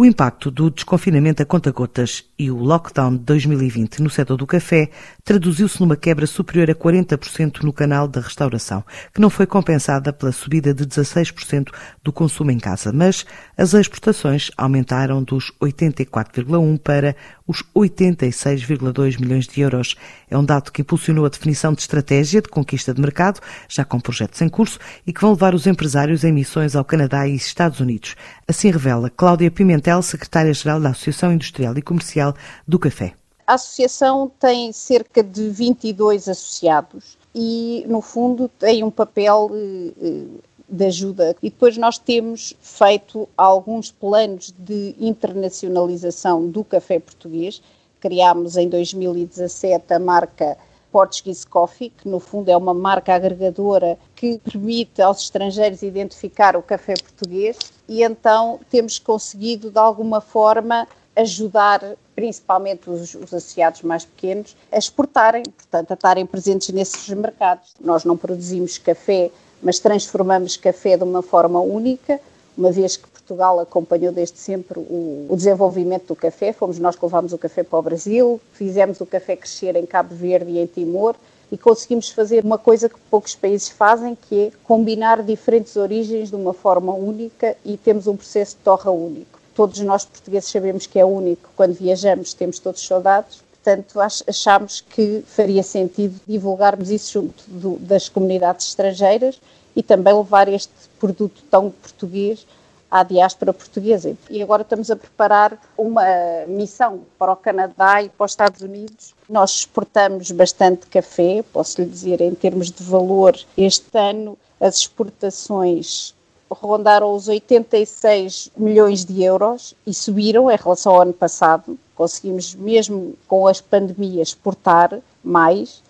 O impacto do desconfinamento a conta-gotas e o lockdown de 2020 no setor do café traduziu-se numa quebra superior a 40% no canal da restauração, que não foi compensada pela subida de 16% do consumo em casa, mas as exportações aumentaram dos 84,1 para os 86,2 milhões de euros. É um dado que impulsionou a definição de estratégia de conquista de mercado, já com projetos em curso, e que vão levar os empresários em missões ao Canadá e Estados Unidos. Assim revela Cláudia Pimentel, secretária-geral da Associação Industrial e Comercial do Café. A associação tem cerca de 22 associados e, no fundo, tem um papel eh, eh, de ajuda. E depois nós temos feito alguns planos de internacionalização do café português. Criámos em 2017 a marca Portuguese Coffee, que no fundo é uma marca agregadora que permite aos estrangeiros identificar o café português e então temos conseguido de alguma forma ajudar principalmente os, os associados mais pequenos a exportarem, portanto a estarem presentes nesses mercados. Nós não produzimos café mas transformamos café de uma forma única, uma vez que Portugal acompanhou desde sempre o, o, desenvolvimento do café, fomos nós que levámos o café para o Brasil, fizemos o café crescer em Cabo Verde e em Timor e conseguimos fazer uma coisa que poucos países fazem, que é combinar diferentes origens de uma forma única e temos um processo de torra único. Todos nós portugueses sabemos que é único, quando viajamos temos todos saudades, portanto achámos que faria sentido divulgarmos isso junto do, das comunidades estrangeiras e também levar este produto tão português à diáspora portuguesa. E agora estamos a preparar uma missão para o Canadá e para os Estados Unidos. Nós exportamos bastante café, posso lhe dizer, em termos de valor, este ano as exportações rondaram os 86 milhões de euros e subiram em relação ao ano passado. Conseguimos, mesmo com as pandemias, exportar mais,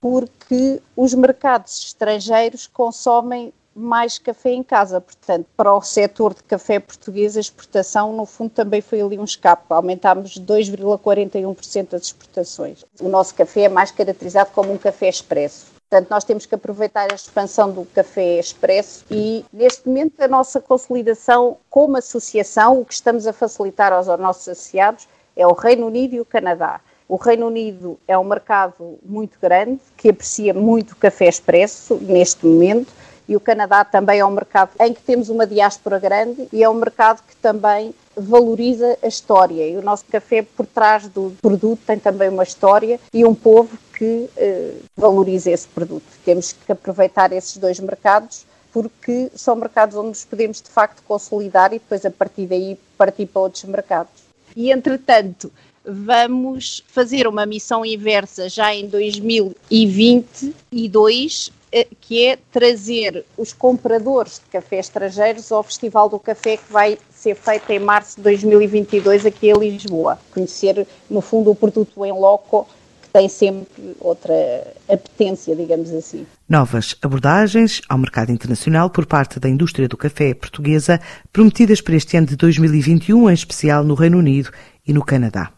porque os mercados estrangeiros consomem mais café em casa. Portanto, para o setor de café português, a exportação, no fundo, também foi ali um escape. Aumentámos 2,41% das exportações. O nosso café é mais caracterizado como um café expresso. Portanto, nós temos que aproveitar a expansão do café expresso e, neste momento, a nossa consolidação como associação, o que estamos a facilitar aos, nossos associados é o Reino Unido e o Canadá. O Reino Unido é um mercado muito grande, que aprecia muito o café expresso neste momento, e o Canadá também é um mercado em que temos uma diáspora grande e é um mercado que também valoriza a história. E o nosso café, por trás do produto, tem também uma história e um povo que eh, valoriza esse produto. Temos que aproveitar esses dois mercados porque são mercados onde nos podemos de facto consolidar e depois a partir daí partir para outros mercados. E entretanto, vamos fazer uma missão inversa já em 2022 eh, que é trazer os compradores de café estrangeiros ao Festival do Café que vai ser feito em março de 2022 aqui em Lisboa. Conhecer, no fundo, o produto em loco tem sempre outra apetência, digamos assim. Novas abordagens ao mercado internacional por parte da indústria do café portuguesa, prometidas para este ano de 2021, em especial no Reino Unido e no Canadá.